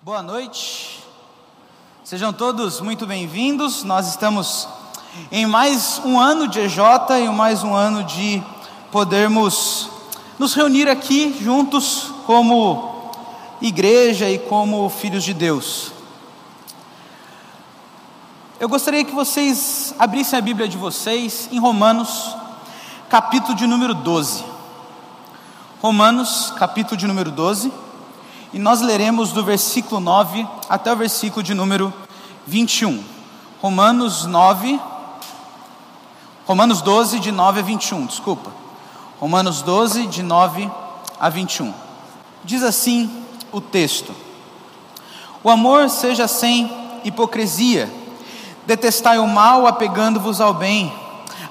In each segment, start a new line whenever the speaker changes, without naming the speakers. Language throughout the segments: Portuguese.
Boa noite, sejam todos muito bem-vindos. Nós estamos em mais um ano de EJ e mais um ano de podermos nos reunir aqui juntos como igreja e como filhos de Deus. Eu gostaria que vocês abrissem a Bíblia de vocês em Romanos, capítulo de número 12. Romanos, capítulo de número 12 e nós leremos do versículo 9 até o versículo de número 21. Romanos 9, Romanos 12, de 9 a 21, desculpa. Romanos 12, de 9 a 21. Diz assim o texto: O amor seja sem hipocrisia, detestai o mal, apegando-vos ao bem,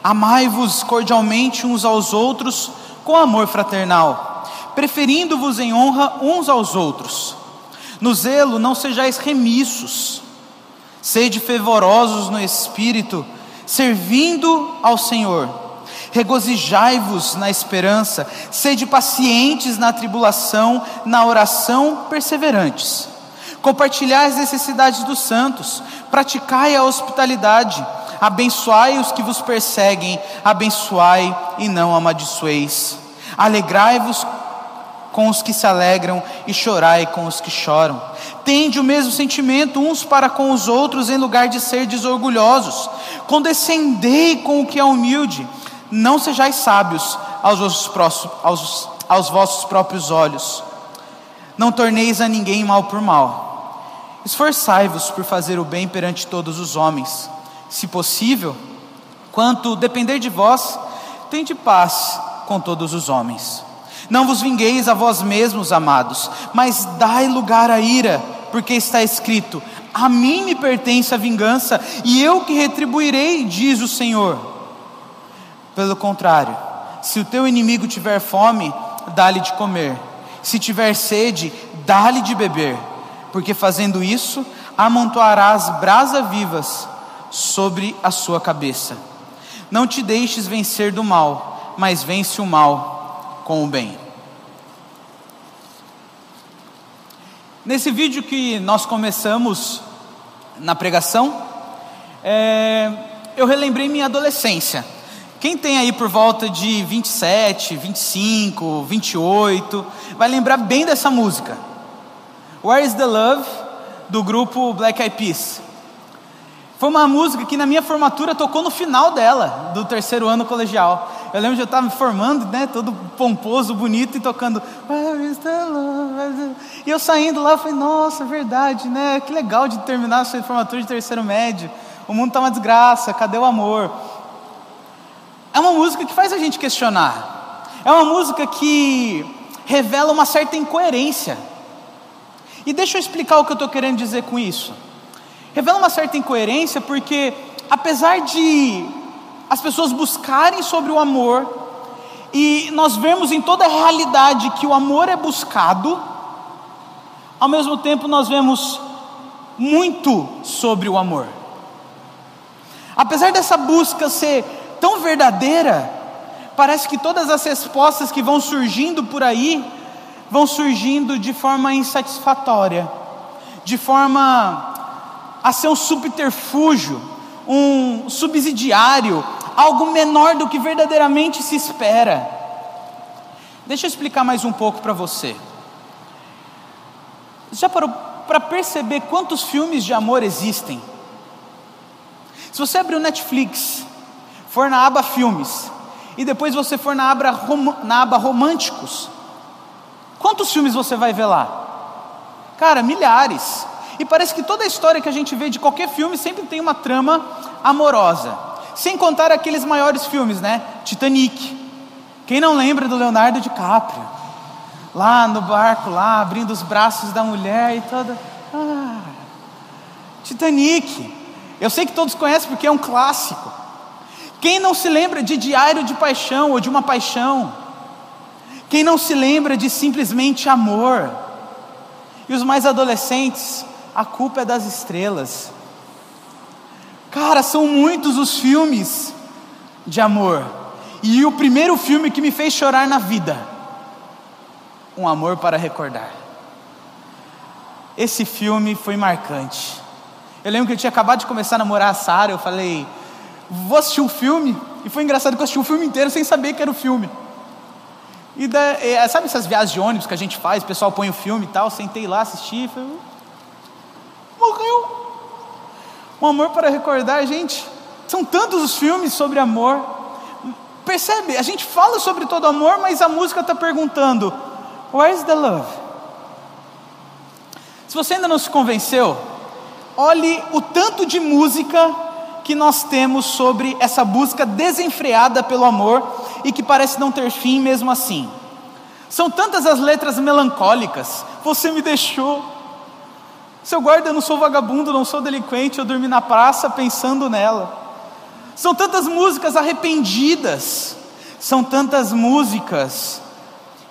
amai-vos cordialmente uns aos outros com amor fraternal preferindo-vos em honra uns aos outros. No zelo não sejais remissos, sede fervorosos no espírito, servindo ao Senhor. Regozijai-vos na esperança, sede pacientes na tribulação, na oração perseverantes. Compartilhai as necessidades dos santos, praticai a hospitalidade, abençoai os que vos perseguem, abençoai e não amaldiçoeis. Alegrai-vos com os que se alegram e chorai com os que choram. Tende o mesmo sentimento uns para com os outros, em lugar de ser desorgulhosos. Condescendei com o que é humilde. Não sejais sábios aos vossos, próximos, aos, aos vossos próprios olhos. Não torneis a ninguém mal por mal. Esforçai-vos por fazer o bem perante todos os homens. Se possível, quanto depender de vós, tende paz com todos os homens. Não vos vingueis a vós mesmos, amados, mas dai lugar à ira, porque está escrito: A mim me pertence a vingança, e eu que retribuirei, diz o Senhor. Pelo contrário, se o teu inimigo tiver fome, dá-lhe de comer, se tiver sede, dá-lhe de beber, porque fazendo isso, amontoarás brasas vivas sobre a sua cabeça. Não te deixes vencer do mal, mas vence o mal com o bem. Nesse vídeo que nós começamos na pregação, é, eu relembrei minha adolescência. Quem tem aí por volta de 27, 25, 28, vai lembrar bem dessa música. Where is the Love, do grupo Black Eyed Peas. Foi uma música que na minha formatura tocou no final dela, do terceiro ano colegial. Eu lembro de eu estar me formando, né, todo pomposo, bonito e tocando. E eu saindo lá, eu falei, nossa, é verdade, né? Que legal de terminar a sua formatura de terceiro médio. O mundo está uma desgraça, cadê o amor? É uma música que faz a gente questionar. É uma música que revela uma certa incoerência. E deixa eu explicar o que eu estou querendo dizer com isso revela uma certa incoerência, porque apesar de as pessoas buscarem sobre o amor, e nós vemos em toda a realidade que o amor é buscado, ao mesmo tempo nós vemos muito sobre o amor. Apesar dessa busca ser tão verdadeira, parece que todas as respostas que vão surgindo por aí vão surgindo de forma insatisfatória, de forma a ser um subterfúgio, um subsidiário, algo menor do que verdadeiramente se espera. Deixa eu explicar mais um pouco para você. Já parou para perceber quantos filmes de amor existem? Se você abrir o Netflix, for na aba filmes, e depois você for na aba, na aba românticos, quantos filmes você vai ver lá? Cara, milhares. E parece que toda a história que a gente vê de qualquer filme sempre tem uma trama amorosa. Sem contar aqueles maiores filmes, né? Titanic. Quem não lembra do Leonardo DiCaprio? Lá no barco, lá, abrindo os braços da mulher e toda. Ah, Titanic. Eu sei que todos conhecem porque é um clássico. Quem não se lembra de Diário de Paixão ou de uma paixão? Quem não se lembra de simplesmente amor? E os mais adolescentes, a culpa é das estrelas. Cara, são muitos os filmes de amor. E o primeiro filme que me fez chorar na vida, Um Amor para Recordar. esse filme foi marcante. Eu lembro que eu tinha acabado de começar a namorar a Sara, eu falei, vou assistir um filme, e foi engraçado que eu assisti o filme inteiro sem saber que era o filme. E da, é, sabe essas viagens de ônibus que a gente faz, o pessoal põe o filme e tal, sentei lá, assisti, falei, morreu. Um amor para recordar, gente. São tantos os filmes sobre amor. Percebe? A gente fala sobre todo amor, mas a música está perguntando: Where's the love? Se você ainda não se convenceu, olhe o tanto de música que nós temos sobre essa busca desenfreada pelo amor e que parece não ter fim mesmo assim. São tantas as letras melancólicas. Você me deixou. Seu guarda, eu não sou vagabundo, não sou delinquente, eu dormi na praça pensando nela. São tantas músicas arrependidas, são tantas músicas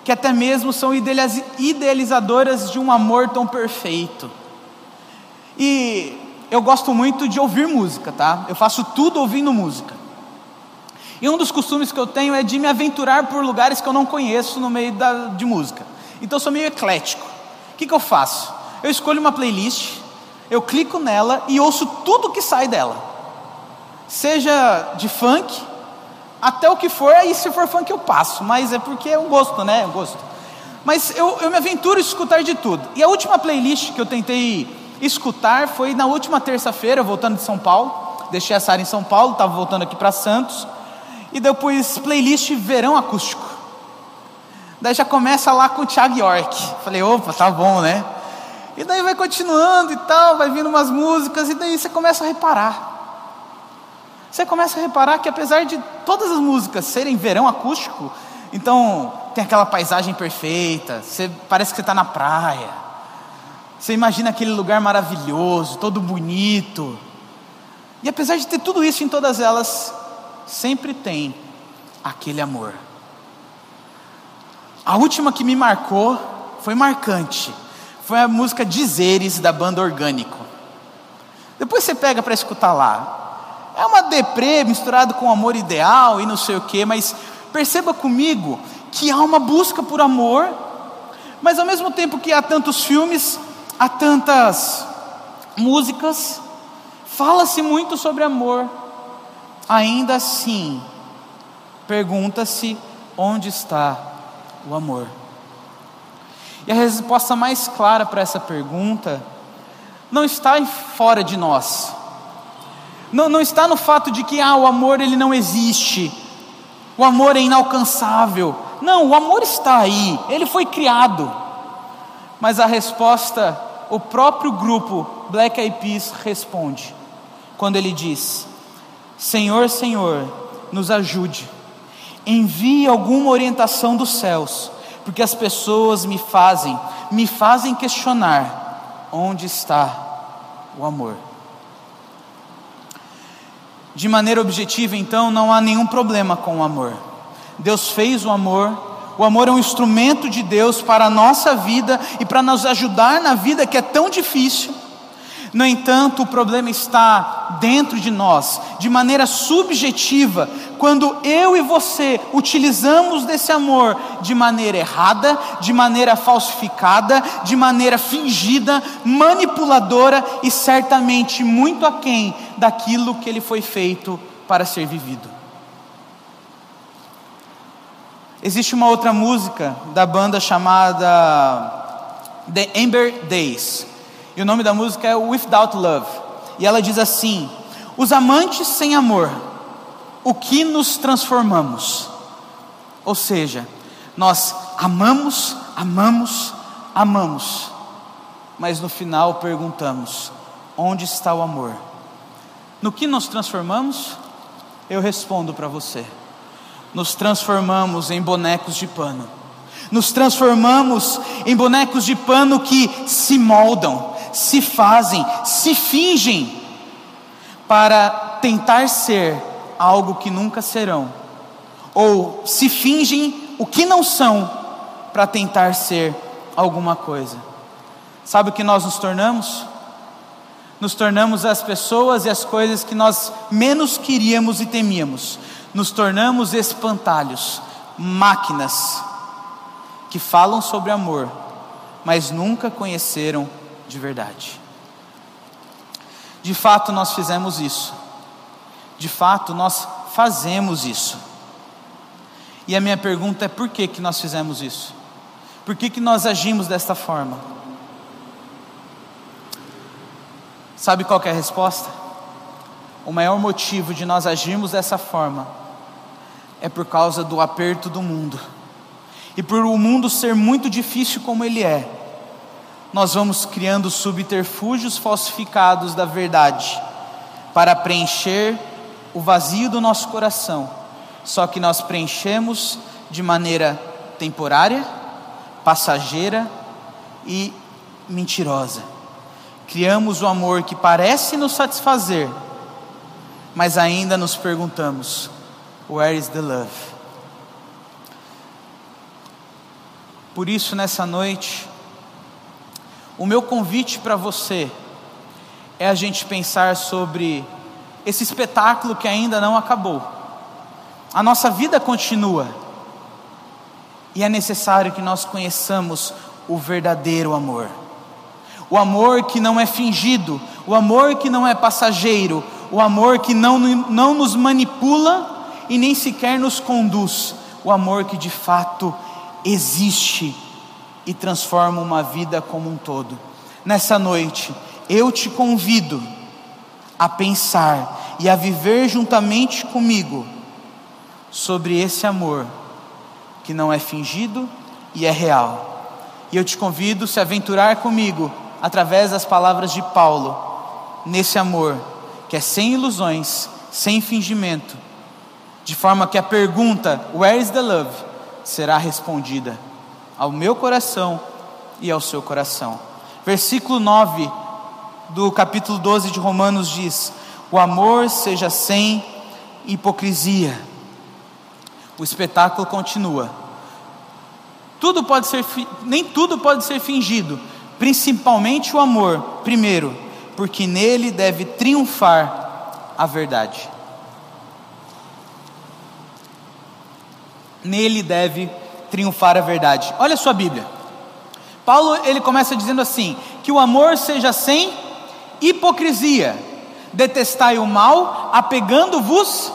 que até mesmo são idealizadoras de um amor tão perfeito. E eu gosto muito de ouvir música, tá? Eu faço tudo ouvindo música. E um dos costumes que eu tenho é de me aventurar por lugares que eu não conheço no meio da, de música. Então eu sou meio eclético. O que, que eu faço? Eu escolho uma playlist, eu clico nela e ouço tudo que sai dela seja de funk, até o que for, aí se for funk eu passo, mas é porque é um gosto, né? É um gosto. Mas eu, eu me aventuro a escutar de tudo. E a última playlist que eu tentei escutar foi na última terça-feira, voltando de São Paulo. Deixei a Sara em São Paulo, estava voltando aqui para Santos. E depois playlist verão acústico. Daí já começa lá com o Thiago York. Falei, opa, tá bom, né? E daí vai continuando e tal, vai vindo umas músicas, e daí você começa a reparar. Você começa a reparar que apesar de todas as músicas serem verão acústico, então tem aquela paisagem perfeita, você, parece que você está na praia, você imagina aquele lugar maravilhoso, todo bonito. E apesar de ter tudo isso em todas elas, sempre tem aquele amor. A última que me marcou foi marcante. Foi a música Dizeres da banda Orgânico. Depois você pega para escutar lá. É uma deprê misturado com amor ideal e não sei o que, mas perceba comigo que há uma busca por amor, mas ao mesmo tempo que há tantos filmes, há tantas músicas, fala-se muito sobre amor, ainda assim, pergunta-se onde está o amor. E a resposta mais clara para essa pergunta não está fora de nós, não, não está no fato de que ah, o amor ele não existe, o amor é inalcançável. Não, o amor está aí, ele foi criado. Mas a resposta, o próprio grupo Black Eyed Peas responde, quando ele diz: Senhor, Senhor, nos ajude, envie alguma orientação dos céus, porque as pessoas me fazem, me fazem questionar onde está o amor. De maneira objetiva, então, não há nenhum problema com o amor. Deus fez o amor, o amor é um instrumento de Deus para a nossa vida e para nos ajudar na vida que é tão difícil. No entanto, o problema está dentro de nós, de maneira subjetiva, quando eu e você utilizamos desse amor de maneira errada, de maneira falsificada, de maneira fingida, manipuladora e certamente muito aquém daquilo que ele foi feito para ser vivido. Existe uma outra música da banda chamada The Ember Days e o nome da música é Without Love. E ela diz assim: Os amantes sem amor, o que nos transformamos? Ou seja, nós amamos, amamos, amamos, mas no final perguntamos: onde está o amor? No que nos transformamos? Eu respondo para você: nos transformamos em bonecos de pano, nos transformamos em bonecos de pano que se moldam, se fazem, se fingem para tentar ser algo que nunca serão, ou se fingem o que não são para tentar ser alguma coisa. Sabe o que nós nos tornamos? Nos tornamos as pessoas e as coisas que nós menos queríamos e temíamos. Nos tornamos espantalhos, máquinas que falam sobre amor, mas nunca conheceram de verdade. De fato, nós fizemos isso. De fato, nós fazemos isso. E a minha pergunta é: por que, que nós fizemos isso? Por que, que nós agimos desta forma? Sabe qual é a resposta? O maior motivo de nós agirmos dessa forma é por causa do aperto do mundo. E por o mundo ser muito difícil como ele é, nós vamos criando subterfúgios falsificados da verdade para preencher o vazio do nosso coração. Só que nós preenchemos de maneira temporária, passageira e mentirosa. Criamos o amor que parece nos satisfazer, mas ainda nos perguntamos: where is the love? Por isso, nessa noite, o meu convite para você é a gente pensar sobre esse espetáculo que ainda não acabou. A nossa vida continua e é necessário que nós conheçamos o verdadeiro amor. O amor que não é fingido, o amor que não é passageiro, o amor que não, não nos manipula e nem sequer nos conduz, o amor que de fato existe e transforma uma vida como um todo. Nessa noite, eu te convido a pensar e a viver juntamente comigo sobre esse amor que não é fingido e é real. E eu te convido a se aventurar comigo através das palavras de Paulo nesse amor que é sem ilusões, sem fingimento, de forma que a pergunta Where is the love? será respondida ao meu coração e ao seu coração. Versículo 9 do capítulo 12 de Romanos diz: O amor seja sem hipocrisia. O espetáculo continua. Tudo pode ser nem tudo pode ser fingido, principalmente o amor. Primeiro, porque nele deve triunfar a verdade. Nele deve triunfar a verdade. Olha a sua Bíblia. Paulo ele começa dizendo assim: que o amor seja sem hipocrisia, detestai o mal, apegando-vos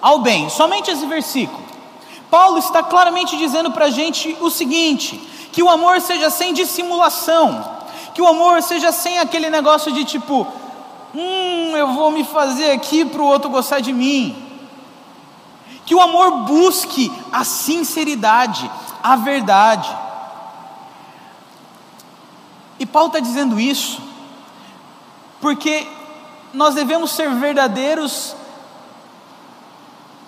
ao bem. Somente esse versículo. Paulo está claramente dizendo para a gente o seguinte: que o amor seja sem dissimulação, que o amor seja sem aquele negócio de tipo, hum, eu vou me fazer aqui para o outro gostar de mim que o amor busque a sinceridade, a verdade. E Paulo está dizendo isso, porque nós devemos ser verdadeiros,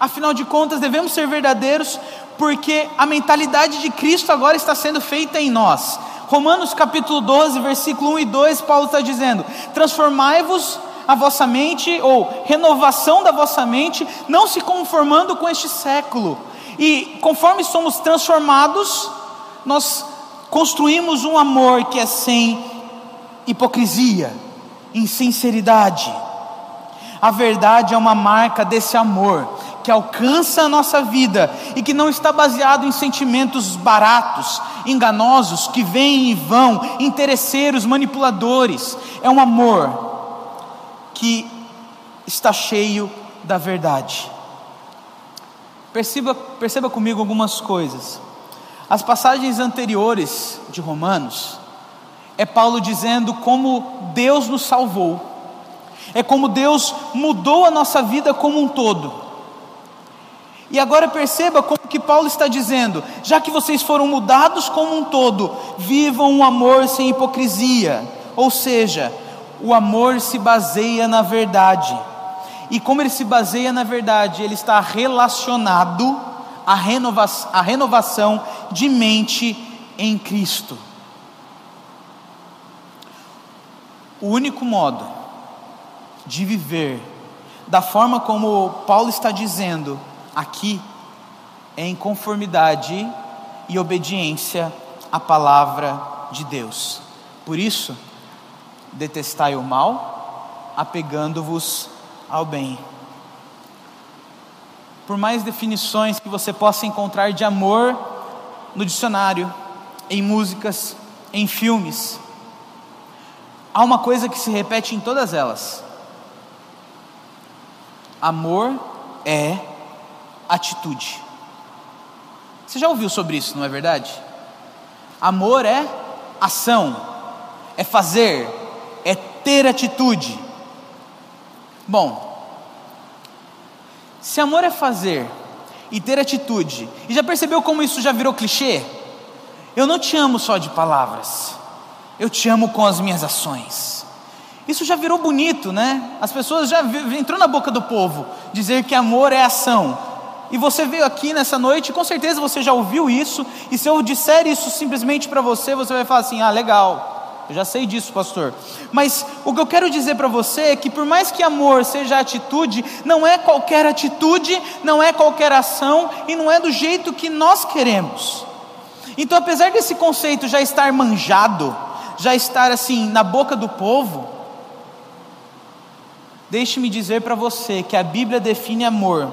afinal de contas, devemos ser verdadeiros, porque a mentalidade de Cristo agora está sendo feita em nós. Romanos capítulo 12, versículo 1 e 2, Paulo está dizendo: Transformai-vos a vossa mente, ou renovação da vossa mente, não se conformando com este século. E conforme somos transformados, nós construímos um amor que é sem hipocrisia, em sinceridade. A verdade é uma marca desse amor que alcança a nossa vida e que não está baseado em sentimentos baratos, enganosos, que vêm e vão, interesseiros, manipuladores. É um amor que está cheio da verdade. Perceba, perceba comigo algumas coisas. As passagens anteriores de Romanos é Paulo dizendo como Deus nos salvou, é como Deus mudou a nossa vida como um todo. E agora perceba como que Paulo está dizendo: já que vocês foram mudados como um todo, vivam um amor sem hipocrisia, ou seja, o amor se baseia na verdade. E como ele se baseia na verdade, ele está relacionado à, renova à renovação de mente em Cristo. O único modo de viver da forma como Paulo está dizendo aqui é em conformidade e obediência à palavra de Deus. Por isso, detestai o mal, apegando-vos ao bem. Por mais definições que você possa encontrar de amor no dicionário, em músicas, em filmes, há uma coisa que se repete em todas elas: amor é atitude. Você já ouviu sobre isso, não é verdade? Amor é ação, é fazer, é ter atitude. Bom, se amor é fazer e ter atitude, e já percebeu como isso já virou clichê? Eu não te amo só de palavras, eu te amo com as minhas ações. Isso já virou bonito, né? As pessoas já entrou na boca do povo dizer que amor é ação. E você veio aqui nessa noite, com certeza você já ouviu isso, e se eu disser isso simplesmente para você, você vai falar assim: "Ah, legal. Eu já sei disso, pastor. Mas o que eu quero dizer para você é que, por mais que amor seja atitude, não é qualquer atitude, não é qualquer ação e não é do jeito que nós queremos. Então, apesar desse conceito já estar manjado, já estar assim na boca do povo, deixe-me dizer para você que a Bíblia define amor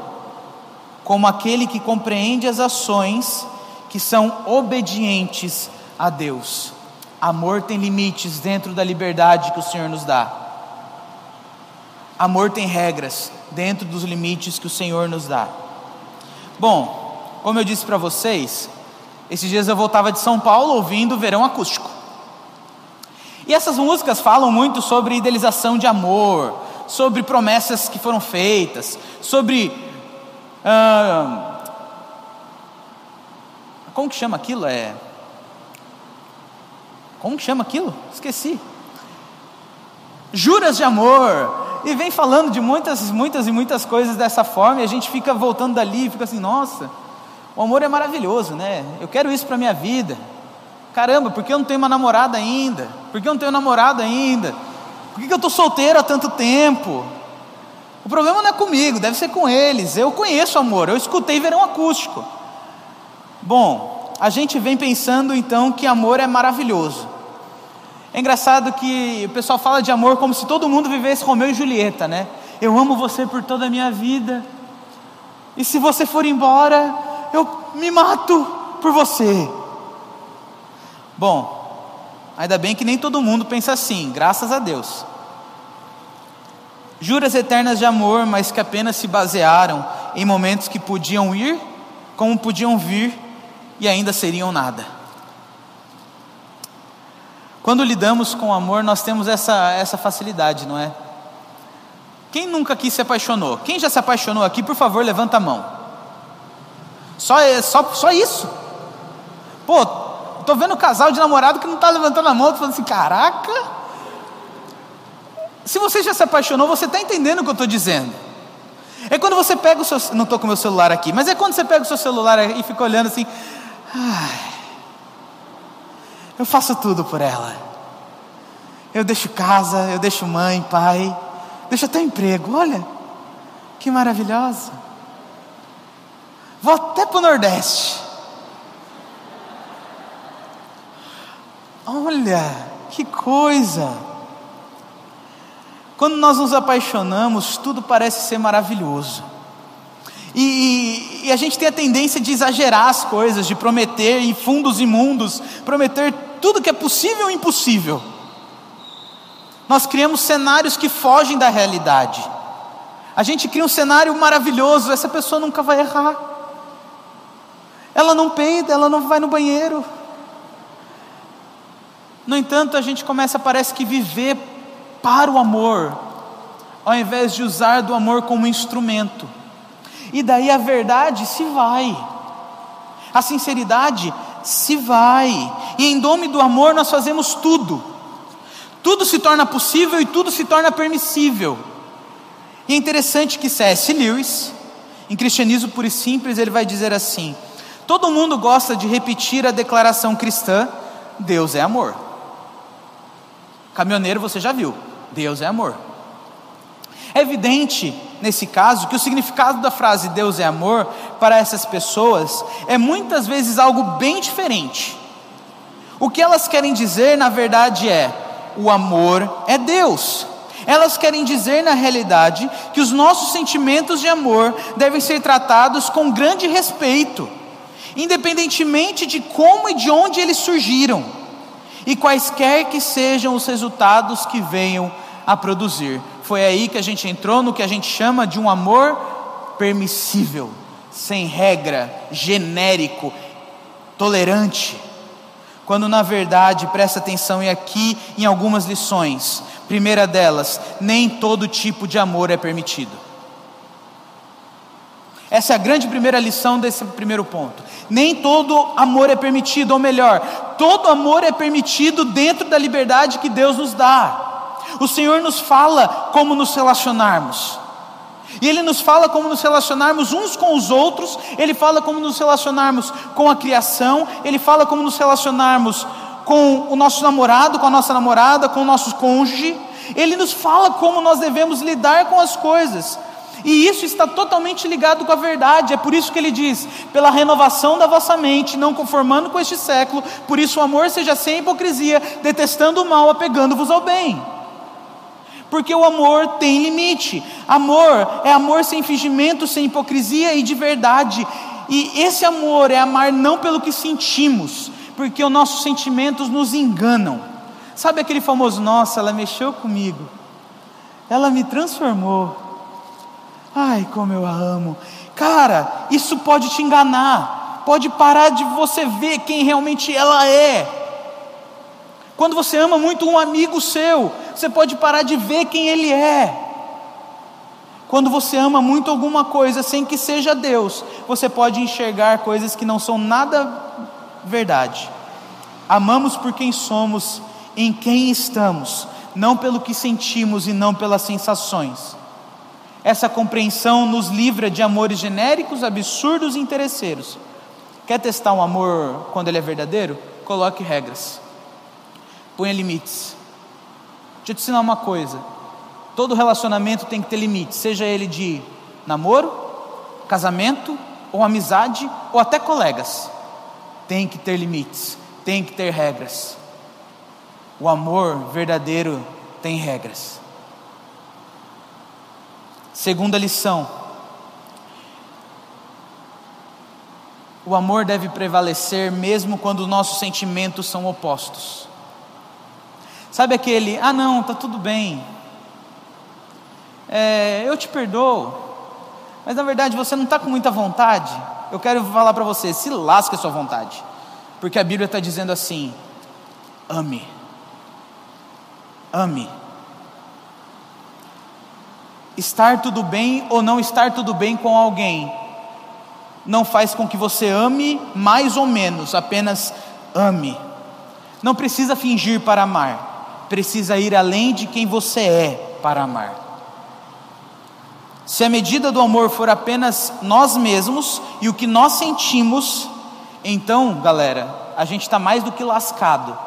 como aquele que compreende as ações que são obedientes a Deus. Amor tem limites dentro da liberdade que o Senhor nos dá. Amor tem regras dentro dos limites que o Senhor nos dá. Bom, como eu disse para vocês, esses dias eu voltava de São Paulo ouvindo Verão Acústico. E essas músicas falam muito sobre idealização de amor, sobre promessas que foram feitas, sobre. Ah, como que chama aquilo? É como que chama aquilo? Esqueci. Juras de amor. E vem falando de muitas, muitas e muitas coisas dessa forma, e a gente fica voltando dali fica assim, nossa, o amor é maravilhoso, né? Eu quero isso para minha vida. Caramba, por que eu não tenho uma namorada ainda? Por que eu não tenho namorado ainda? Por que eu estou solteiro há tanto tempo? O problema não é comigo, deve ser com eles. Eu conheço amor, eu escutei verão acústico. Bom, a gente vem pensando então que amor é maravilhoso. É engraçado que o pessoal fala de amor como se todo mundo vivesse Romeu e Julieta, né? Eu amo você por toda a minha vida. E se você for embora, eu me mato por você. Bom, ainda bem que nem todo mundo pensa assim, graças a Deus. Juras eternas de amor, mas que apenas se basearam em momentos que podiam ir, como podiam vir e ainda seriam nada. Quando lidamos com amor, nós temos essa, essa facilidade, não é? Quem nunca aqui se apaixonou? Quem já se apaixonou aqui, por favor, levanta a mão. Só, só, só isso? Pô, tô vendo um casal de namorado que não está levantando a mão, falando assim, caraca. Se você já se apaixonou, você está entendendo o que eu estou dizendo. É quando você pega o seu. Não estou com o meu celular aqui, mas é quando você pega o seu celular e fica olhando assim. Ai, eu faço tudo por ela. Eu deixo casa, eu deixo mãe, pai, deixo até emprego. Olha, que maravilhosa. Vou até para o Nordeste. Olha, que coisa. Quando nós nos apaixonamos, tudo parece ser maravilhoso. E, e, a gente tem a tendência de exagerar as coisas, de prometer em fundos imundos, prometer tudo que é possível e impossível. Nós criamos cenários que fogem da realidade. A gente cria um cenário maravilhoso, essa pessoa nunca vai errar. Ela não peida, ela não vai no banheiro. No entanto, a gente começa, parece que, viver para o amor, ao invés de usar do amor como instrumento e daí a verdade se vai, a sinceridade se vai, e em nome do amor nós fazemos tudo, tudo se torna possível e tudo se torna permissível. E é interessante que C.S. Lewis, em Cristianismo Puro e Simples, ele vai dizer assim: todo mundo gosta de repetir a declaração cristã: Deus é amor. Caminhoneiro, você já viu, Deus é amor. É evidente nesse caso, que o significado da frase Deus é amor para essas pessoas é muitas vezes algo bem diferente. O que elas querem dizer, na verdade, é: o amor é Deus. Elas querem dizer, na realidade, que os nossos sentimentos de amor devem ser tratados com grande respeito, independentemente de como e de onde eles surgiram. e quaisquer que sejam os resultados que venham a produzir. Foi aí que a gente entrou no que a gente chama de um amor permissível, sem regra, genérico, tolerante. Quando na verdade, presta atenção e aqui em algumas lições. Primeira delas, nem todo tipo de amor é permitido. Essa é a grande primeira lição desse primeiro ponto. Nem todo amor é permitido, ou melhor, todo amor é permitido dentro da liberdade que Deus nos dá. O Senhor nos fala como nos relacionarmos. E Ele nos fala como nos relacionarmos uns com os outros, Ele fala como nos relacionarmos com a criação, Ele fala como nos relacionarmos com o nosso namorado, com a nossa namorada, com o nosso cônjuge. Ele nos fala como nós devemos lidar com as coisas. E isso está totalmente ligado com a verdade, é por isso que ele diz: pela renovação da vossa mente, não conformando com este século, por isso o amor seja sem hipocrisia, detestando o mal, apegando-vos ao bem. Porque o amor tem limite. Amor é amor sem fingimento, sem hipocrisia e de verdade. E esse amor é amar não pelo que sentimos, porque os nossos sentimentos nos enganam. Sabe aquele famoso, nossa, ela mexeu comigo, ela me transformou. Ai, como eu a amo. Cara, isso pode te enganar, pode parar de você ver quem realmente ela é. Quando você ama muito um amigo seu, você pode parar de ver quem ele é. Quando você ama muito alguma coisa sem que seja Deus, você pode enxergar coisas que não são nada verdade. Amamos por quem somos, em quem estamos, não pelo que sentimos e não pelas sensações. Essa compreensão nos livra de amores genéricos, absurdos e interesseiros. Quer testar um amor quando ele é verdadeiro? Coloque regras, ponha limites. Deixa eu te ensinar uma coisa: todo relacionamento tem que ter limites, seja ele de namoro, casamento, ou amizade, ou até colegas. Tem que ter limites, tem que ter regras. O amor verdadeiro tem regras. Segunda lição: o amor deve prevalecer mesmo quando nossos sentimentos são opostos. Sabe aquele, ah não, tá tudo bem, é, eu te perdoo, mas na verdade você não está com muita vontade. Eu quero falar para você, se lasque a sua vontade, porque a Bíblia está dizendo assim: ame, ame. Estar tudo bem ou não estar tudo bem com alguém não faz com que você ame mais ou menos, apenas ame. Não precisa fingir para amar, precisa ir além de quem você é para amar. Se a medida do amor for apenas nós mesmos e o que nós sentimos, então, galera, a gente está mais do que lascado,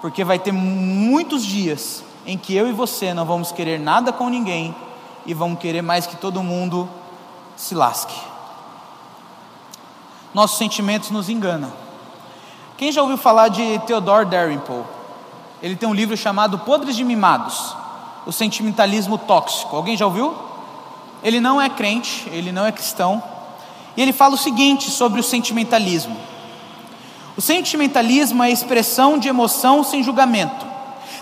porque vai ter muitos dias em que eu e você não vamos querer nada com ninguém e vão querer mais que todo mundo se lasque. Nossos sentimentos nos enganam. Quem já ouviu falar de Theodore Dalrymple? Ele tem um livro chamado Podres de Mimados, o sentimentalismo tóxico. Alguém já ouviu? Ele não é crente, ele não é cristão. E ele fala o seguinte sobre o sentimentalismo: o sentimentalismo é a expressão de emoção sem julgamento.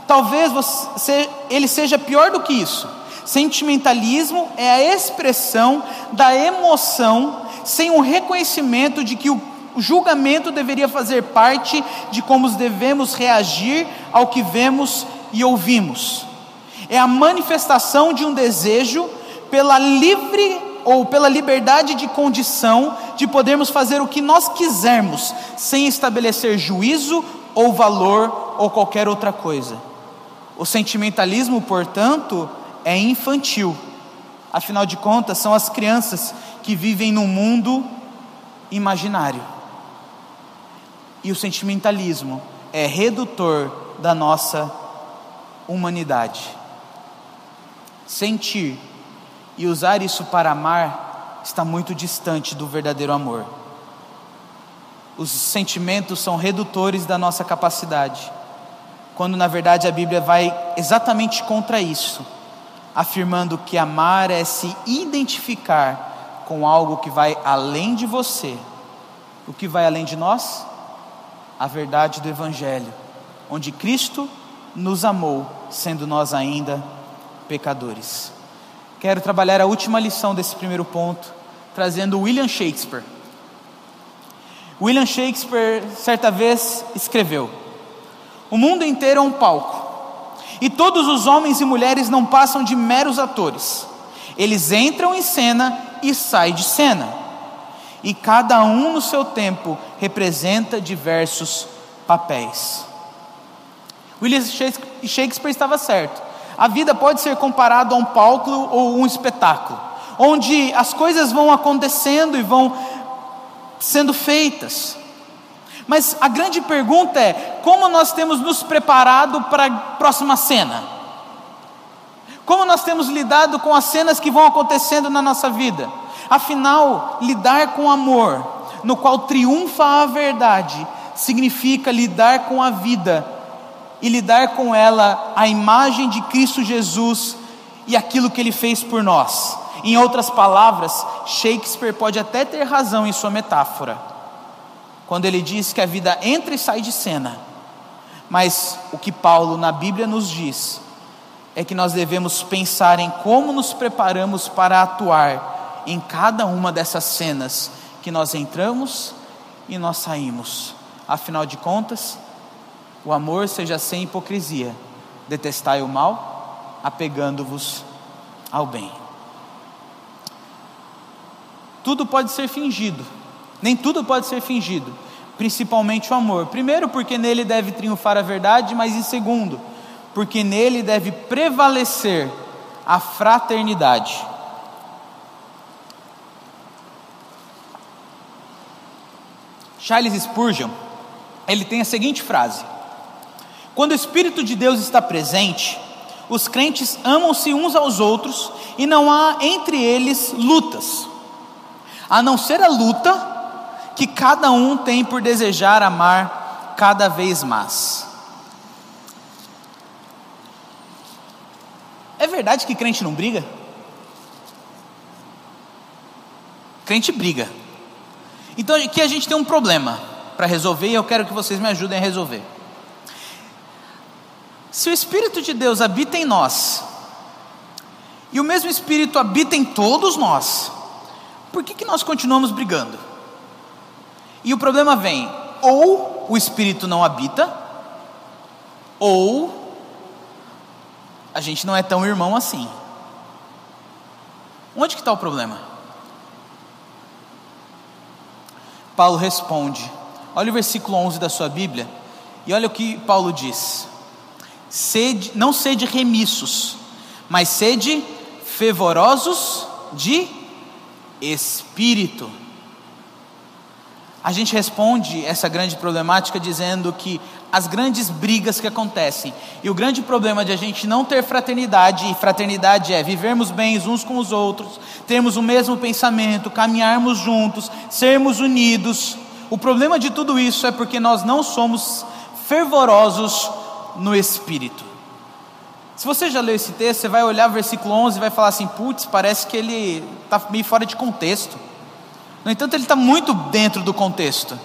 Talvez você, ele seja pior do que isso. Sentimentalismo é a expressão da emoção sem o reconhecimento de que o julgamento deveria fazer parte de como devemos reagir ao que vemos e ouvimos. É a manifestação de um desejo pela livre ou pela liberdade de condição de podermos fazer o que nós quisermos, sem estabelecer juízo ou valor ou qualquer outra coisa. O sentimentalismo, portanto, é infantil. Afinal de contas, são as crianças que vivem num mundo imaginário. E o sentimentalismo é redutor da nossa humanidade. Sentir e usar isso para amar está muito distante do verdadeiro amor. Os sentimentos são redutores da nossa capacidade, quando na verdade a Bíblia vai exatamente contra isso afirmando que amar é se identificar com algo que vai além de você. O que vai além de nós? A verdade do Evangelho. onde Cristo nos amou, sendo nós ainda pecadores. Quero trabalhar a última lição desse primeiro ponto, trazendo William Shakespeare. William Shakespeare, certa vez, escreveu: O mundo inteiro é um palco, e todos os homens e mulheres não passam de meros atores. Eles entram em cena e saem de cena, e cada um no seu tempo representa diversos papéis. William Shakespeare estava certo. A vida pode ser comparada a um palco ou um espetáculo, onde as coisas vão acontecendo e vão sendo feitas. Mas a grande pergunta é: como nós temos nos preparado para a próxima cena? Como nós temos lidado com as cenas que vão acontecendo na nossa vida? Afinal, lidar com amor, no qual triunfa a verdade, significa lidar com a vida e lidar com ela a imagem de Cristo Jesus e aquilo que ele fez por nós. Em outras palavras, Shakespeare pode até ter razão em sua metáfora, quando ele diz que a vida entra e sai de cena. Mas o que Paulo na Bíblia nos diz é que nós devemos pensar em como nos preparamos para atuar em cada uma dessas cenas que nós entramos e nós saímos. Afinal de contas, o amor seja sem hipocrisia, detestai o mal, apegando-vos ao bem. Tudo pode ser fingido, nem tudo pode ser fingido, principalmente o amor. Primeiro, porque nele deve triunfar a verdade, mas em segundo, porque nele deve prevalecer a fraternidade. Charles Spurgeon, ele tem a seguinte frase: quando o Espírito de Deus está presente, os crentes amam-se uns aos outros e não há entre eles lutas, a não ser a luta que cada um tem por desejar amar cada vez mais. É verdade que crente não briga? Crente briga. Então aqui a gente tem um problema para resolver e eu quero que vocês me ajudem a resolver. Se o Espírito de Deus habita em nós, e o mesmo Espírito habita em todos nós, por que, que nós continuamos brigando? E o problema vem, ou o Espírito não habita, ou a gente não é tão irmão assim. Onde que está o problema? Paulo responde, olha o versículo 11 da sua Bíblia, e olha o que Paulo diz sede, não sede remissos, mas sede fervorosos de espírito. A gente responde essa grande problemática dizendo que as grandes brigas que acontecem e o grande problema de a gente não ter fraternidade, e fraternidade é vivermos bem uns com os outros, termos o mesmo pensamento, caminharmos juntos, sermos unidos. O problema de tudo isso é porque nós não somos fervorosos no Espírito. Se você já leu esse texto, você vai olhar o versículo 11 e vai falar assim: putz, parece que ele está meio fora de contexto. No entanto, ele está muito dentro do contexto.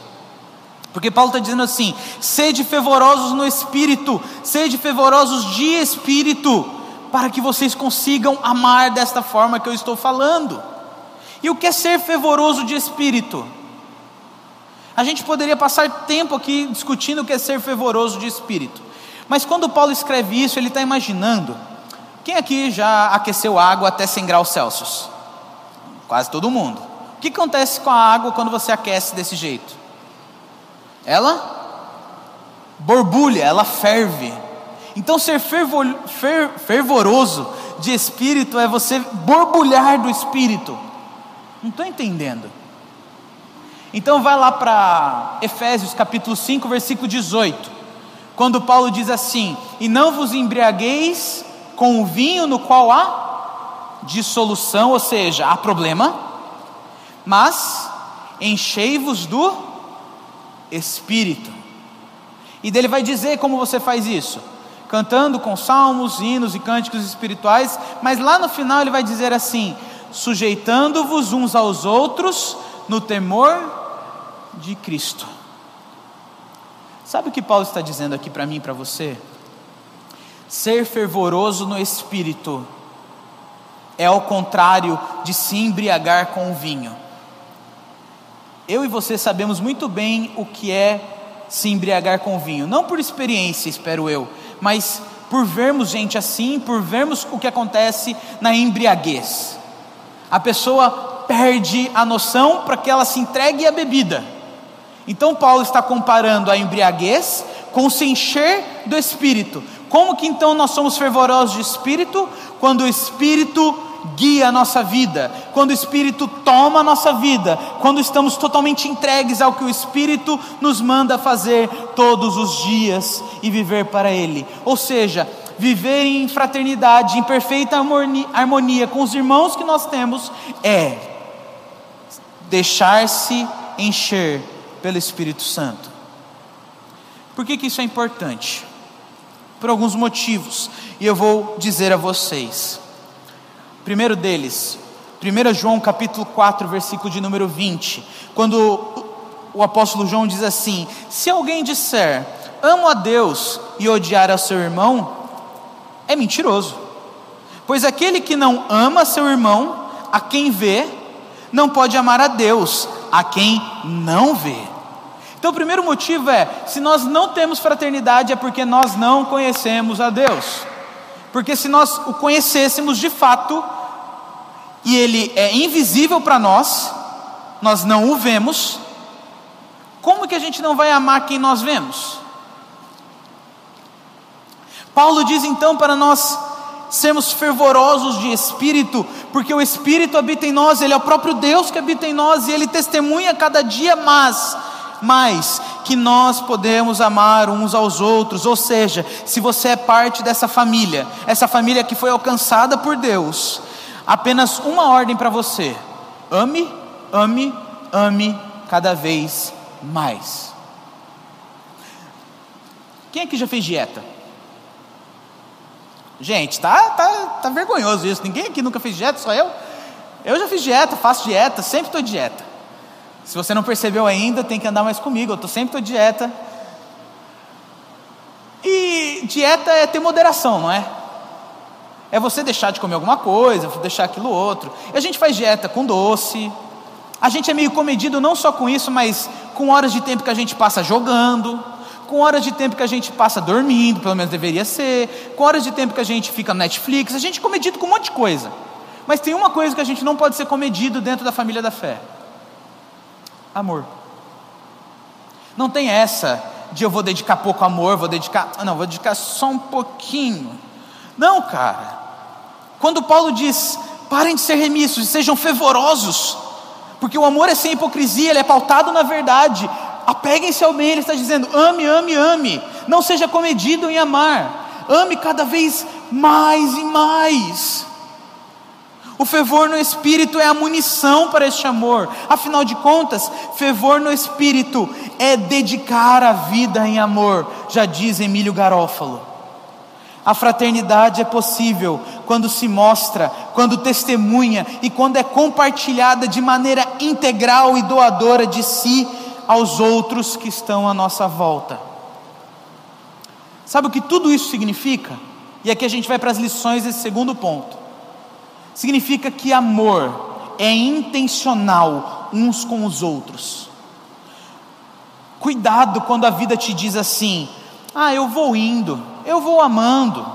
Porque Paulo está dizendo assim: sede fervorosos no espírito, sede fervorosos de espírito, para que vocês consigam amar desta forma que eu estou falando. E o que é ser fervoroso de espírito? A gente poderia passar tempo aqui discutindo o que é ser fervoroso de espírito. Mas quando Paulo escreve isso, ele está imaginando. Quem aqui já aqueceu água até 100 graus Celsius? Quase todo mundo. O que acontece com a água quando você aquece desse jeito? Ela borbulha, ela ferve. Então, ser fervor, fer, fervoroso de espírito é você borbulhar do espírito. Não estou entendendo. Então, vai lá para Efésios capítulo 5, versículo 18 quando Paulo diz assim: E não vos embriagueis com o vinho no qual há dissolução, ou seja, há problema, mas enchei-vos do Espírito. E dele vai dizer como você faz isso, cantando com salmos, hinos e cânticos espirituais, mas lá no final ele vai dizer assim: sujeitando-vos uns aos outros no temor de Cristo. Sabe o que Paulo está dizendo aqui para mim e para você? Ser fervoroso no espírito é ao contrário de se embriagar com o vinho. Eu e você sabemos muito bem o que é se embriagar com vinho, não por experiência, espero eu, mas por vermos gente assim, por vermos o que acontece na embriaguez. A pessoa perde a noção para que ela se entregue à bebida. Então Paulo está comparando a embriaguez com se encher do espírito. Como que então nós somos fervorosos de espírito? Quando o espírito guia a nossa vida, quando o Espírito toma a nossa vida, quando estamos totalmente entregues ao que o Espírito nos manda fazer todos os dias e viver para Ele. Ou seja, viver em fraternidade, em perfeita harmonia com os irmãos que nós temos, é deixar-se encher pelo Espírito Santo. Por que, que isso é importante? Por alguns motivos, e eu vou dizer a vocês. Primeiro deles, 1 João capítulo 4, versículo de número 20, quando o apóstolo João diz assim: Se alguém disser, amo a Deus e odiar a seu irmão, é mentiroso. Pois aquele que não ama seu irmão, a quem vê, não pode amar a Deus, a quem não vê. Então, o primeiro motivo é: se nós não temos fraternidade, é porque nós não conhecemos a Deus. Porque se nós o conhecêssemos de fato, e ele é invisível para nós, nós não o vemos, como que a gente não vai amar quem nós vemos? Paulo diz então para nós sermos fervorosos de espírito, porque o espírito habita em nós, ele é o próprio Deus que habita em nós e ele testemunha cada dia mais mais que nós podemos amar uns aos outros, ou seja, se você é parte dessa família, essa família que foi alcançada por Deus, apenas uma ordem para você: ame, ame, ame cada vez mais. Quem aqui já fez dieta? Gente, tá, tá, tá vergonhoso isso. Ninguém aqui nunca fez dieta, só eu. Eu já fiz dieta, faço dieta, sempre estou dieta. Se você não percebeu ainda, tem que andar mais comigo. Eu tô sempre tô dieta. E dieta é ter moderação, não é? É você deixar de comer alguma coisa, deixar aquilo outro. E a gente faz dieta com doce. A gente é meio comedido não só com isso, mas com horas de tempo que a gente passa jogando, com horas de tempo que a gente passa dormindo, pelo menos deveria ser, com horas de tempo que a gente fica no Netflix, a gente é comedido com um monte de coisa. Mas tem uma coisa que a gente não pode ser comedido dentro da família da fé amor. Não tem essa de eu vou dedicar pouco amor, vou dedicar, não, vou dedicar só um pouquinho. Não, cara. Quando Paulo diz, parem de ser remissos e sejam fervorosos, porque o amor é sem hipocrisia, ele é pautado na verdade. Apeguem-se ao bem, ele está dizendo: ame, ame, ame. Não seja comedido em amar. Ame cada vez mais e mais. O fervor no espírito é a munição para este amor. Afinal de contas, fervor no espírito é dedicar a vida em amor, já diz Emílio Garófalo. A fraternidade é possível quando se mostra, quando testemunha e quando é compartilhada de maneira integral e doadora de si aos outros que estão à nossa volta. Sabe o que tudo isso significa? E aqui a gente vai para as lições desse segundo ponto significa que amor é intencional uns com os outros. Cuidado quando a vida te diz assim: ah, eu vou indo, eu vou amando.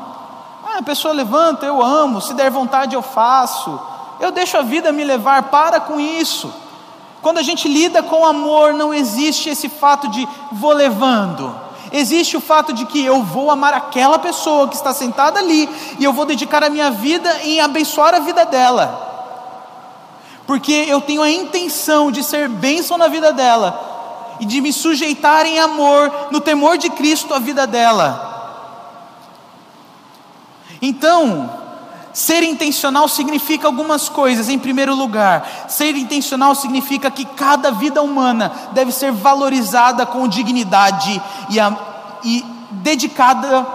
Ah, a pessoa levanta, eu amo, se der vontade eu faço. Eu deixo a vida me levar, para com isso. Quando a gente lida com amor, não existe esse fato de vou levando existe o fato de que eu vou amar aquela pessoa que está sentada ali e eu vou dedicar a minha vida em abençoar a vida dela, porque eu tenho a intenção de ser bênção na vida dela e de me sujeitar em amor, no temor de Cristo, a vida dela. Então, Ser intencional significa algumas coisas. Em primeiro lugar, ser intencional significa que cada vida humana deve ser valorizada com dignidade e, a, e dedicada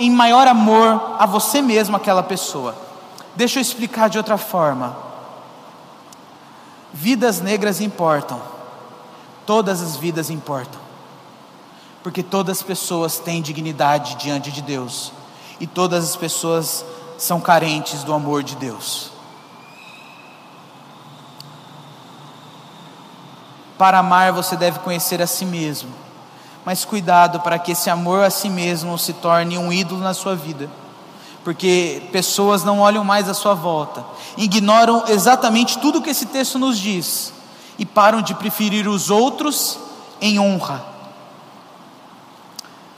em maior amor a você mesmo, aquela pessoa. Deixa eu explicar de outra forma. Vidas negras importam, todas as vidas importam. porque todas as pessoas têm dignidade diante de Deus e todas as pessoas são carentes do amor de Deus. Para amar, você deve conhecer a si mesmo, mas cuidado para que esse amor a si mesmo não se torne um ídolo na sua vida, porque pessoas não olham mais à sua volta, ignoram exatamente tudo que esse texto nos diz. E param de preferir os outros em honra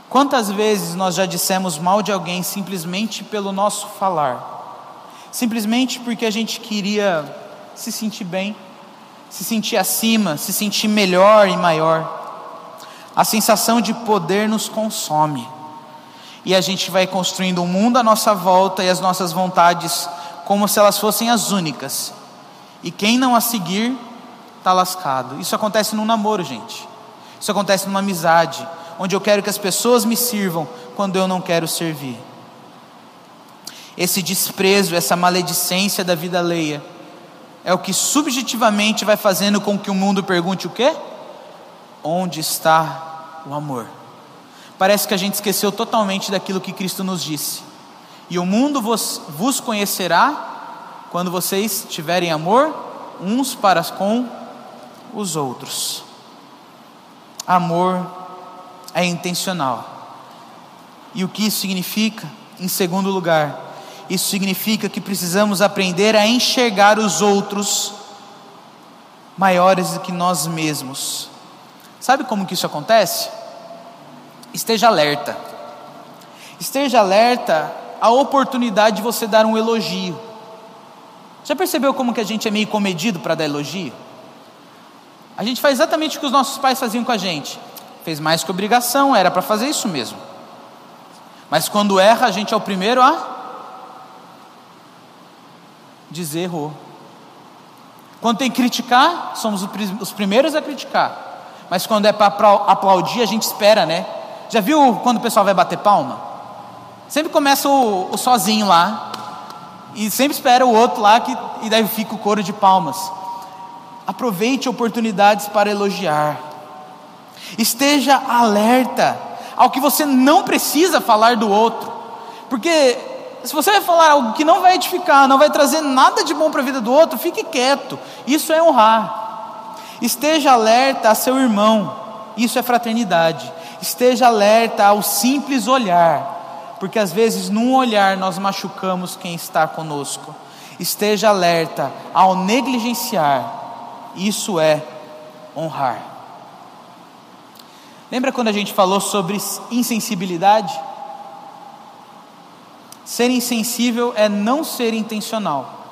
Quantas vezes nós já dissemos mal de alguém simplesmente pelo nosso falar? Simplesmente porque a gente queria se sentir bem, se sentir acima, se sentir melhor e maior. A sensação de poder nos consome. E a gente vai construindo um mundo à nossa volta e as nossas vontades como se elas fossem as únicas. E quem não a seguir, está lascado. Isso acontece num namoro, gente. Isso acontece numa amizade onde eu quero que as pessoas me sirvam quando eu não quero servir. Esse desprezo, essa maledicência da vida alheia, é o que subjetivamente vai fazendo com que o mundo pergunte o quê? Onde está o amor? Parece que a gente esqueceu totalmente daquilo que Cristo nos disse. E o mundo vos, vos conhecerá quando vocês tiverem amor uns para com os outros. Amor é intencional. E o que isso significa? Em segundo lugar, isso significa que precisamos aprender a enxergar os outros maiores do que nós mesmos. Sabe como que isso acontece? Esteja alerta. Esteja alerta à oportunidade de você dar um elogio. Já percebeu como que a gente é meio comedido para dar elogio? A gente faz exatamente o que os nossos pais faziam com a gente fez mais que obrigação, era para fazer isso mesmo. Mas quando erra, a gente é o primeiro a dizer errou. Quando tem que criticar, somos os primeiros a criticar. Mas quando é para aplaudir, a gente espera, né? Já viu quando o pessoal vai bater palma? Sempre começa o, o sozinho lá. E sempre espera o outro lá, que, e daí fica o coro de palmas. Aproveite oportunidades para elogiar. Esteja alerta ao que você não precisa falar do outro, porque se você vai falar algo que não vai edificar, não vai trazer nada de bom para a vida do outro, fique quieto, isso é honrar. Esteja alerta a seu irmão, isso é fraternidade. Esteja alerta ao simples olhar, porque às vezes num olhar nós machucamos quem está conosco. Esteja alerta ao negligenciar, isso é honrar. Lembra quando a gente falou sobre insensibilidade? Ser insensível é não ser intencional.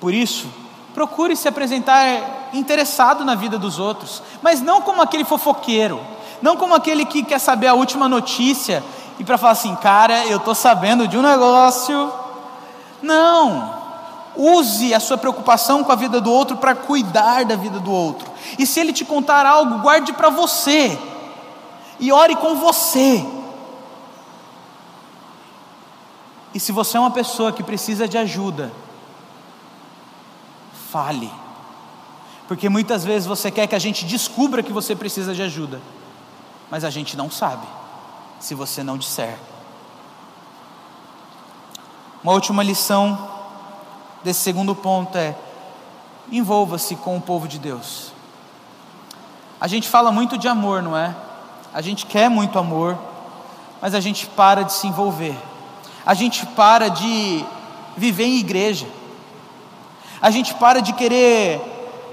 Por isso, procure se apresentar interessado na vida dos outros, mas não como aquele fofoqueiro, não como aquele que quer saber a última notícia e para falar assim, cara, eu estou sabendo de um negócio. Não, use a sua preocupação com a vida do outro para cuidar da vida do outro. E se ele te contar algo, guarde para você. E ore com você. E se você é uma pessoa que precisa de ajuda, fale. Porque muitas vezes você quer que a gente descubra que você precisa de ajuda, mas a gente não sabe, se você não disser. Uma última lição desse segundo ponto é: envolva-se com o povo de Deus. A gente fala muito de amor, não é? A gente quer muito amor, mas a gente para de se envolver. A gente para de viver em igreja. A gente para de querer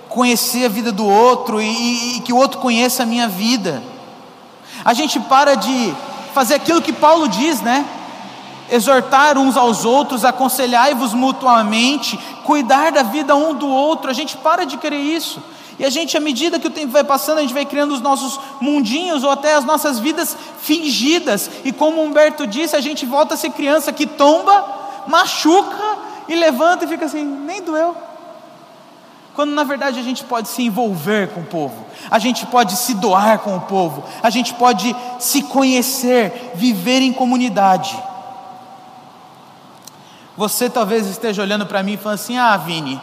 conhecer a vida do outro e, e que o outro conheça a minha vida. A gente para de fazer aquilo que Paulo diz, né? Exortar uns aos outros, aconselhai-vos mutuamente, cuidar da vida um do outro. A gente para de querer isso. E a gente, à medida que o tempo vai passando, a gente vai criando os nossos mundinhos ou até as nossas vidas fingidas. E como Humberto disse, a gente volta a ser criança que tomba, machuca e levanta e fica assim, nem doeu. Quando na verdade a gente pode se envolver com o povo, a gente pode se doar com o povo, a gente pode se conhecer, viver em comunidade. Você talvez esteja olhando para mim e falando assim: Ah, Vini,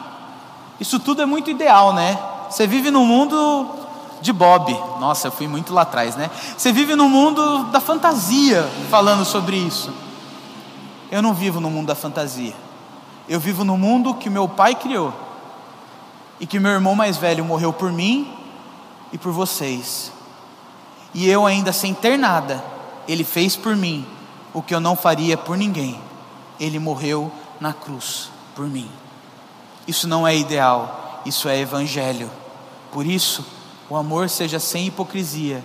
isso tudo é muito ideal, né? Você vive num mundo de Bob. Nossa, eu fui muito lá atrás, né? Você vive no mundo da fantasia falando sobre isso. Eu não vivo no mundo da fantasia. Eu vivo no mundo que meu pai criou. E que meu irmão mais velho morreu por mim e por vocês. E eu ainda sem ter nada, ele fez por mim o que eu não faria por ninguém. Ele morreu na cruz por mim. Isso não é ideal, isso é evangelho. Por isso, o amor seja sem hipocrisia.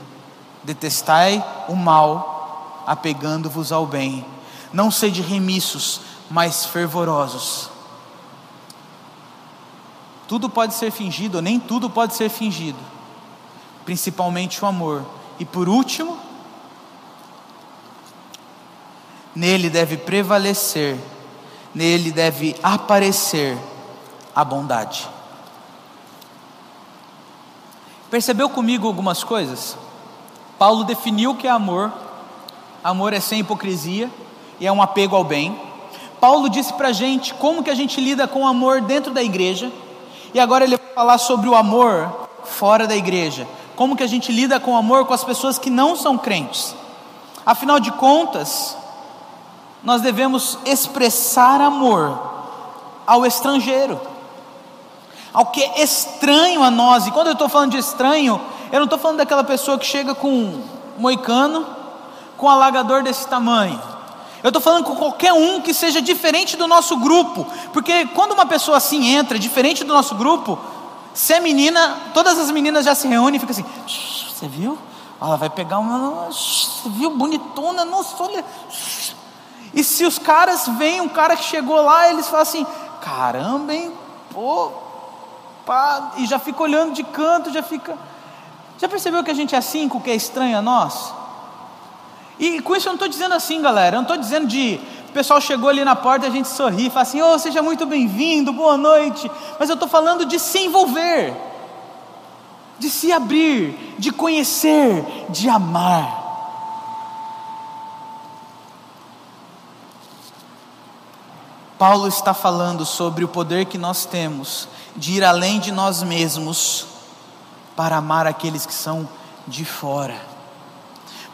Detestai o mal, apegando-vos ao bem. Não sede remissos, mas fervorosos. Tudo pode ser fingido, nem tudo pode ser fingido. Principalmente o amor. E por último, nele deve prevalecer, nele deve aparecer a bondade. Percebeu comigo algumas coisas? Paulo definiu o que é amor. Amor é sem hipocrisia e é um apego ao bem. Paulo disse para a gente como que a gente lida com o amor dentro da igreja. E agora ele vai falar sobre o amor fora da igreja. Como que a gente lida com o amor com as pessoas que não são crentes. Afinal de contas, nós devemos expressar amor ao estrangeiro ao que é estranho a nós. E quando eu estou falando de estranho, eu não estou falando daquela pessoa que chega com um moicano, com um alagador desse tamanho. Eu estou falando com qualquer um que seja diferente do nosso grupo, porque quando uma pessoa assim entra, diferente do nosso grupo, se é menina, todas as meninas já se reúnem e ficam assim: você viu? Ela vai pegar uma, você viu, bonitona, nossa, olha. E se os caras veem um cara que chegou lá, eles falam assim: caramba, hein, pô, pá, e já fica olhando de canto, já fica. Já percebeu que a gente é assim que é estranho a nós? E com isso eu não estou dizendo assim, galera, eu não estou dizendo de o pessoal chegou ali na porta a gente sorri, fala assim, oh, seja muito bem-vindo, boa noite. Mas eu estou falando de se envolver, de se abrir, de conhecer, de amar. Paulo está falando sobre o poder que nós temos de ir além de nós mesmos para amar aqueles que são de fora.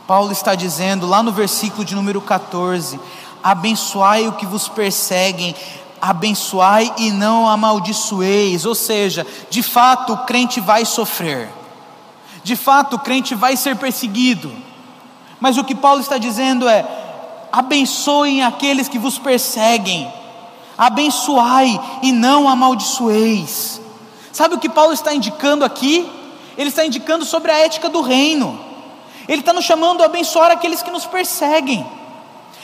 Paulo está dizendo lá no versículo de número 14: abençoai o que vos perseguem, abençoai e não amaldiçoeis. Ou seja, de fato o crente vai sofrer, de fato o crente vai ser perseguido, mas o que Paulo está dizendo é: abençoem aqueles que vos perseguem abençoai e não amaldiçoeis. Sabe o que Paulo está indicando aqui? Ele está indicando sobre a ética do reino. Ele está nos chamando a abençoar aqueles que nos perseguem.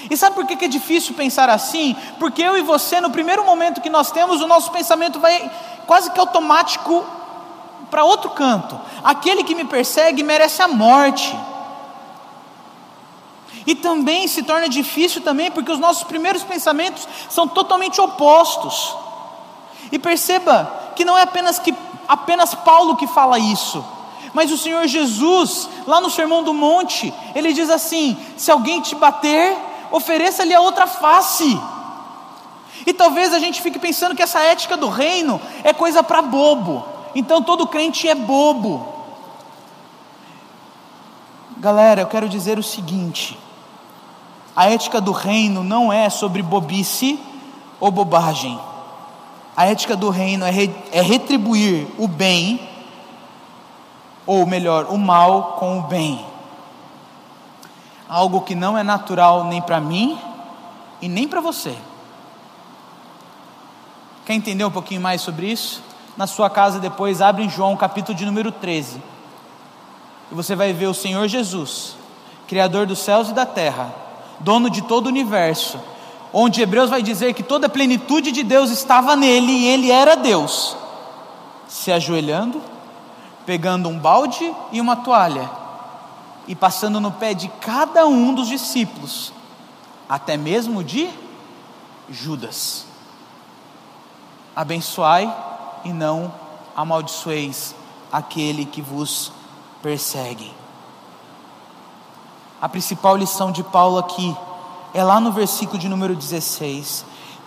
E sabe por que é difícil pensar assim? Porque eu e você, no primeiro momento que nós temos, o nosso pensamento vai quase que automático para outro canto. Aquele que me persegue merece a morte. E também se torna difícil também porque os nossos primeiros pensamentos são totalmente opostos. E perceba que não é apenas que apenas Paulo que fala isso, mas o Senhor Jesus, lá no Sermão do Monte, ele diz assim: se alguém te bater, ofereça-lhe a outra face. E talvez a gente fique pensando que essa ética do reino é coisa para bobo. Então todo crente é bobo. Galera, eu quero dizer o seguinte: a ética do reino não é sobre bobice ou bobagem. A ética do reino é, re, é retribuir o bem, ou melhor, o mal com o bem. Algo que não é natural nem para mim e nem para você. Quer entender um pouquinho mais sobre isso? Na sua casa depois, abre em João capítulo de número 13. E você vai ver o Senhor Jesus, Criador dos céus e da terra, dono de todo o universo, onde Hebreus vai dizer que toda a plenitude de Deus estava nele e ele era Deus, se ajoelhando, pegando um balde e uma toalha e passando no pé de cada um dos discípulos, até mesmo de Judas. Abençoai e não amaldiçoeis aquele que vos persegue. A principal lição de Paulo aqui é lá no versículo de número 16: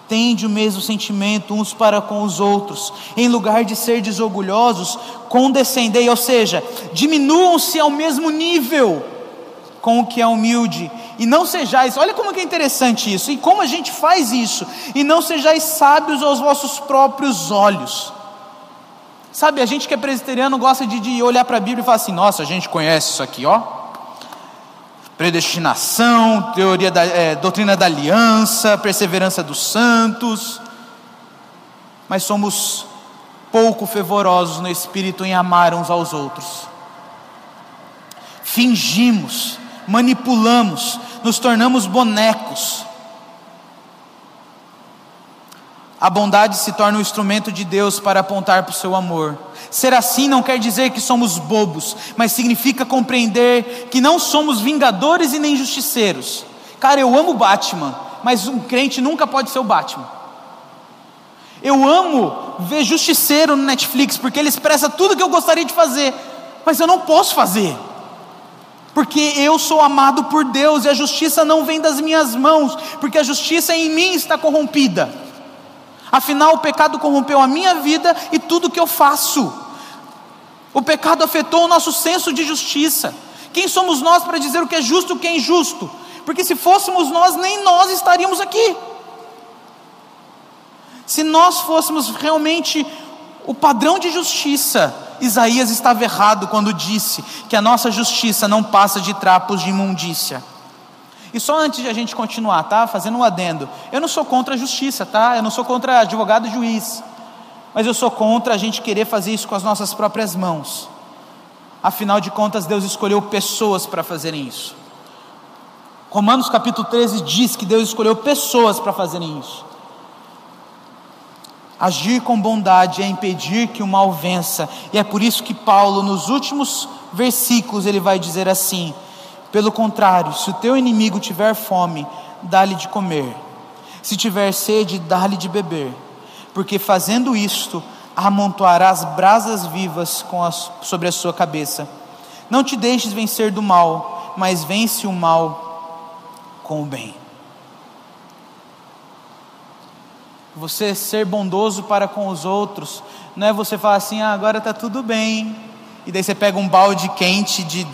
tende o mesmo sentimento uns para com os outros. Em lugar de ser desorgulhosos, condescendei, ou seja, diminuam-se ao mesmo nível com o que é humilde. E não sejais, olha como que é interessante isso, e como a gente faz isso, e não sejais sábios aos vossos próprios olhos. Sabe, a gente que é presbiteriano gosta de, de olhar para a Bíblia e falar assim: nossa, a gente conhece isso aqui, ó. Predestinação, teoria da, é, doutrina da aliança, perseverança dos santos. Mas somos pouco fervorosos no espírito em amar uns aos outros. Fingimos, manipulamos, nos tornamos bonecos a bondade se torna um instrumento de Deus para apontar para o seu amor. Ser assim não quer dizer que somos bobos, mas significa compreender que não somos vingadores e nem justiceiros. Cara, eu amo Batman, mas um crente nunca pode ser o Batman. Eu amo ver Justiceiro no Netflix, porque ele expressa tudo que eu gostaria de fazer, mas eu não posso fazer, porque eu sou amado por Deus e a justiça não vem das minhas mãos, porque a justiça em mim está corrompida. Afinal, o pecado corrompeu a minha vida e tudo que eu faço. O pecado afetou o nosso senso de justiça. Quem somos nós para dizer o que é justo e o que é injusto? Porque se fôssemos nós, nem nós estaríamos aqui. Se nós fôssemos realmente o padrão de justiça, Isaías estava errado quando disse que a nossa justiça não passa de trapos de imundícia. E só antes de a gente continuar, tá? Fazendo um adendo. Eu não sou contra a justiça, tá? Eu não sou contra advogado e juiz. Mas eu sou contra a gente querer fazer isso com as nossas próprias mãos. Afinal de contas, Deus escolheu pessoas para fazerem isso. Romanos capítulo 13 diz que Deus escolheu pessoas para fazerem isso. Agir com bondade é impedir que o mal vença, e é por isso que Paulo, nos últimos versículos, ele vai dizer assim: pelo contrário, se o teu inimigo tiver fome, dá-lhe de comer. Se tiver sede, dá-lhe de beber. Porque fazendo isto, amontoarás brasas vivas sobre a sua cabeça. Não te deixes vencer do mal, mas vence o mal com o bem. Você ser bondoso para com os outros, não é você falar assim, ah, agora está tudo bem, e daí você pega um balde quente de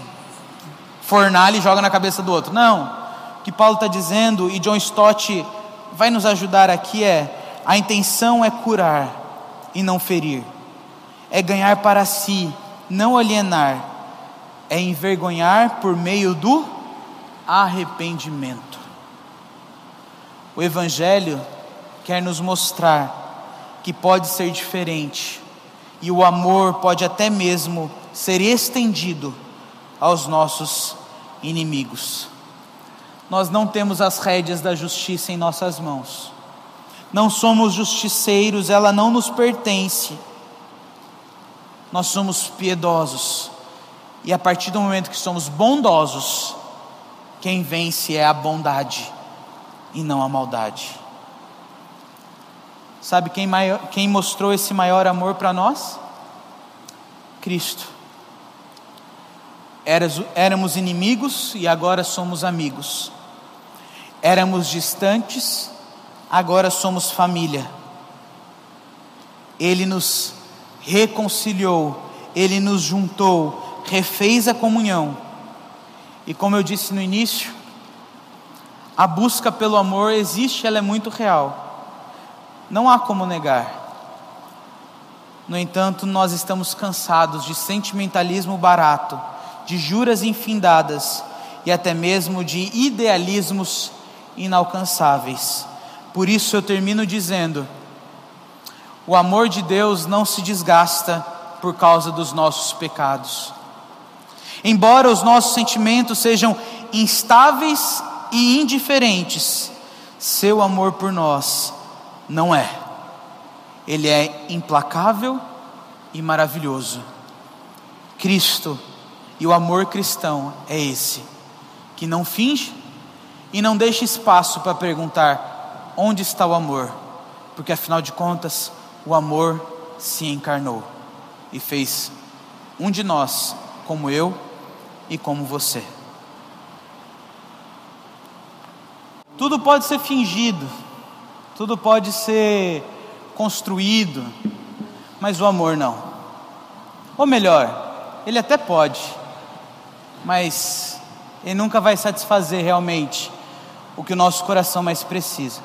fornalha e joga na cabeça do outro. Não. O que Paulo está dizendo, e John Stott vai nos ajudar aqui, é: a intenção é curar e não ferir, é ganhar para si, não alienar, é envergonhar por meio do arrependimento. O Evangelho quer nos mostrar que pode ser diferente, e o amor pode até mesmo ser estendido aos nossos inimigos. Nós não temos as rédeas da justiça em nossas mãos. Não somos justiceiros, ela não nos pertence. Nós somos piedosos. E a partir do momento que somos bondosos, quem vence é a bondade e não a maldade. Sabe quem, maior, quem mostrou esse maior amor para nós? Cristo éramos inimigos e agora somos amigos. Éramos distantes, agora somos família. Ele nos reconciliou, ele nos juntou, refez a comunhão. E como eu disse no início, a busca pelo amor existe, ela é muito real. Não há como negar. No entanto, nós estamos cansados de sentimentalismo barato de juras infindadas e até mesmo de idealismos inalcançáveis. Por isso eu termino dizendo: o amor de Deus não se desgasta por causa dos nossos pecados. Embora os nossos sentimentos sejam instáveis e indiferentes, seu amor por nós não é. Ele é implacável e maravilhoso. Cristo e o amor cristão é esse, que não finge e não deixa espaço para perguntar onde está o amor, porque afinal de contas, o amor se encarnou e fez um de nós como eu e como você. Tudo pode ser fingido, tudo pode ser construído, mas o amor não. Ou melhor, ele até pode, mas ele nunca vai satisfazer realmente o que o nosso coração mais precisa.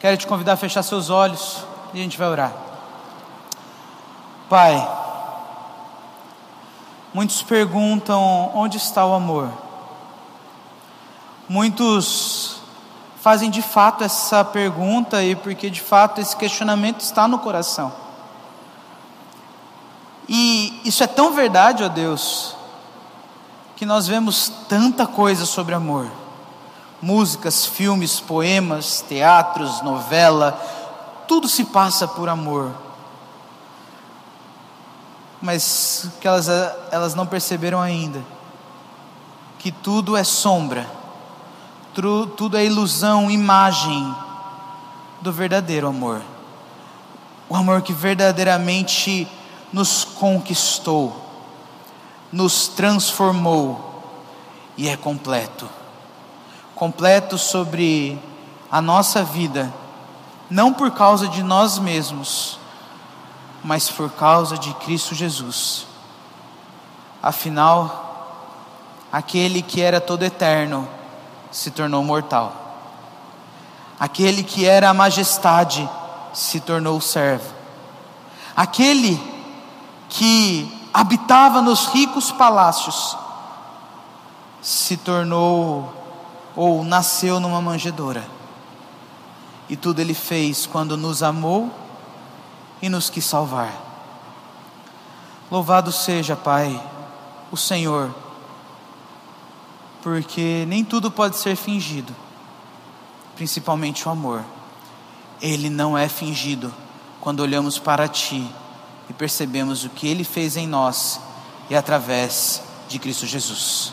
Quero te convidar a fechar seus olhos e a gente vai orar. Pai, muitos perguntam onde está o amor. Muitos fazem de fato essa pergunta e porque de fato esse questionamento está no coração. E isso é tão verdade, ó Deus, que nós vemos tanta coisa sobre amor. Músicas, filmes, poemas, teatros, novela, tudo se passa por amor. Mas que elas, elas não perceberam ainda que tudo é sombra tudo é ilusão, imagem do verdadeiro amor. O amor que verdadeiramente nos conquistou, nos transformou e é completo. Completo sobre a nossa vida, não por causa de nós mesmos, mas por causa de Cristo Jesus. Afinal, aquele que era todo eterno, se tornou mortal. Aquele que era a majestade se tornou servo. Aquele que habitava nos ricos palácios se tornou ou nasceu numa manjedoura. E tudo ele fez quando nos amou e nos quis salvar. Louvado seja, Pai, o Senhor porque nem tudo pode ser fingido, principalmente o amor. Ele não é fingido quando olhamos para Ti e percebemos o que Ele fez em nós e através de Cristo Jesus.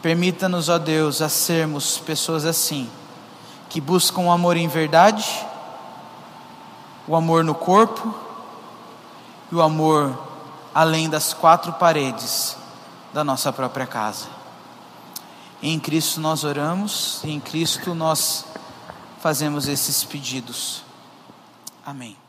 Permita-nos, ó Deus, a sermos pessoas assim, que buscam o amor em verdade, o amor no corpo e o amor além das quatro paredes da nossa própria casa. Em Cristo nós oramos, em Cristo nós fazemos esses pedidos. Amém.